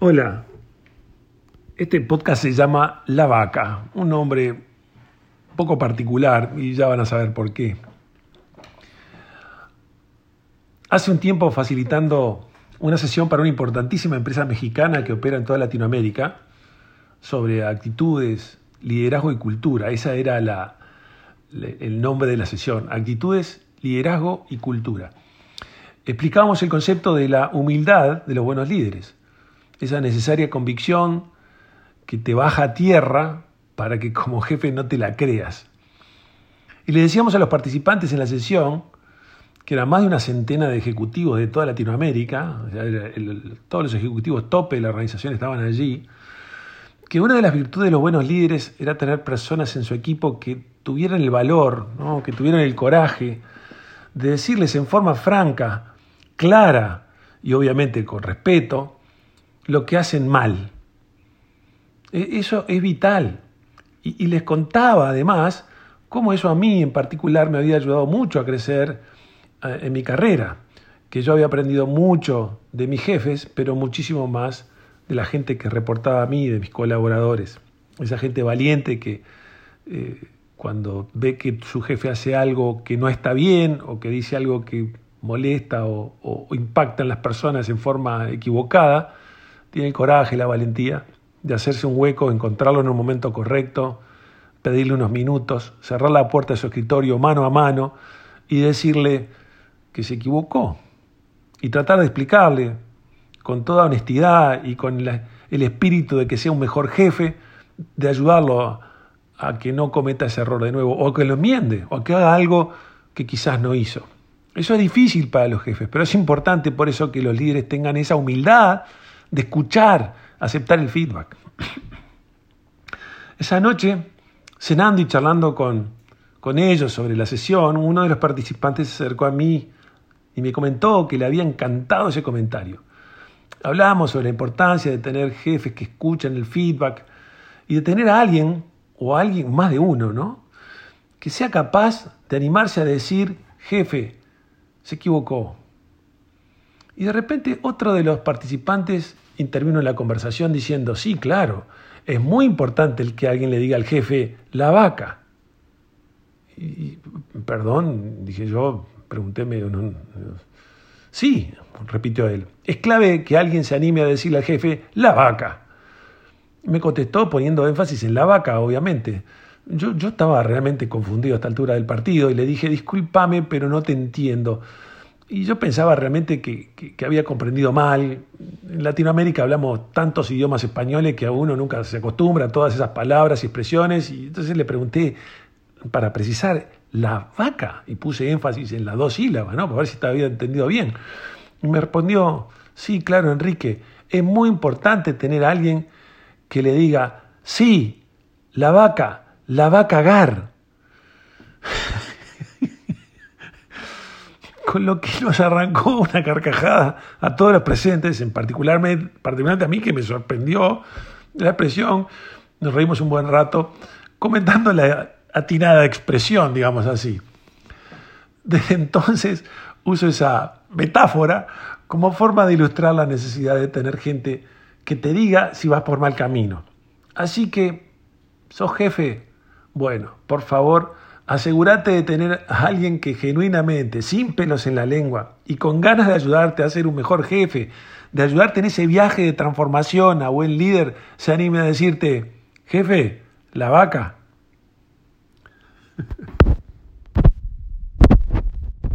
Hola, este podcast se llama La Vaca, un nombre poco particular y ya van a saber por qué. Hace un tiempo facilitando una sesión para una importantísima empresa mexicana que opera en toda Latinoamérica sobre actitudes, liderazgo y cultura. Esa era la, el nombre de la sesión, actitudes, liderazgo y cultura. Explicábamos el concepto de la humildad de los buenos líderes esa necesaria convicción que te baja a tierra para que como jefe no te la creas. Y le decíamos a los participantes en la sesión, que eran más de una centena de ejecutivos de toda Latinoamérica, todos los ejecutivos tope de la organización estaban allí, que una de las virtudes de los buenos líderes era tener personas en su equipo que tuvieran el valor, que tuvieran el coraje de decirles en forma franca, clara y obviamente con respeto, lo que hacen mal. E, eso es vital. Y, les contaba además cómo eso a mí en particular me había ayudado mucho a crecer eh, en mi carrera, que yo había aprendido mucho de mis jefes, pero muchísimo más de la gente que reportaba a mí, de mis colaboradores. Esa gente valiente que eh, cuando ve que su jefe hace algo que no está bien o que dice algo que molesta o, o impacta en las personas en forma equivocada, tiene el coraje, la valentía de hacerse un hueco, encontrarlo en un momento correcto, pedirle unos minutos, cerrar la puerta de su escritorio mano a mano y decirle que se equivocó. Y tratar de explicarle con toda honestidad y con el espíritu de que sea un mejor jefe, de ayudarlo a, que no cometa ese error de nuevo, o que lo enmiende, o que haga algo que quizás no hizo. Eso es difícil para los jefes, pero es importante por eso que los líderes tengan esa humildad de escuchar, aceptar el feedback. Esa noche, cenando y charlando con, con ellos sobre la sesión, uno de los participantes se acercó a mí y me comentó que le había encantado ese comentario. Hablábamos sobre la importancia de tener jefes que escuchan el feedback y de tener a alguien, o a alguien más de uno, ¿no? Que sea capaz de animarse a decir, jefe, se equivocó, y de repente otro de los participantes intervino en la conversación diciendo, sí, claro, es muy importante el que alguien le diga al jefe, la vaca. Y, perdón, dije yo, preguntéme. No, sí, repitió él, es clave que alguien se anime a decirle al jefe, la vaca. Me contestó poniendo énfasis en la vaca, obviamente. Yo, yo estaba realmente confundido a esta altura del partido y le dije, discúlpame, pero no te entiendo. Y yo pensaba realmente que, había comprendido mal. En Latinoamérica hablamos tantos idiomas españoles que a uno nunca se acostumbra a todas esas palabras y expresiones. Y entonces le pregunté, para precisar, la vaca, y puse énfasis en las dos sílabas, ¿no? Para ver si había entendido bien. Y me respondió, sí, claro, Enrique, es muy importante tener a alguien que le diga, sí, la vaca, la va a cagar. Con lo que nos arrancó una carcajada a todos los presentes, en particularmente, particularmente a mí que me sorprendió la expresión, nos reímos un buen rato comentando la atinada expresión, digamos así. Desde entonces uso esa metáfora como forma de ilustrar la necesidad de tener gente que te diga si vas por mal camino. Así que, sos jefe, bueno, por favor, Asegúrate de tener a alguien que genuinamente, sin pelos en la lengua y con ganas de ayudarte a ser un mejor jefe, de ayudarte en ese viaje de transformación a buen líder, se anime a decirte, jefe, la vaca.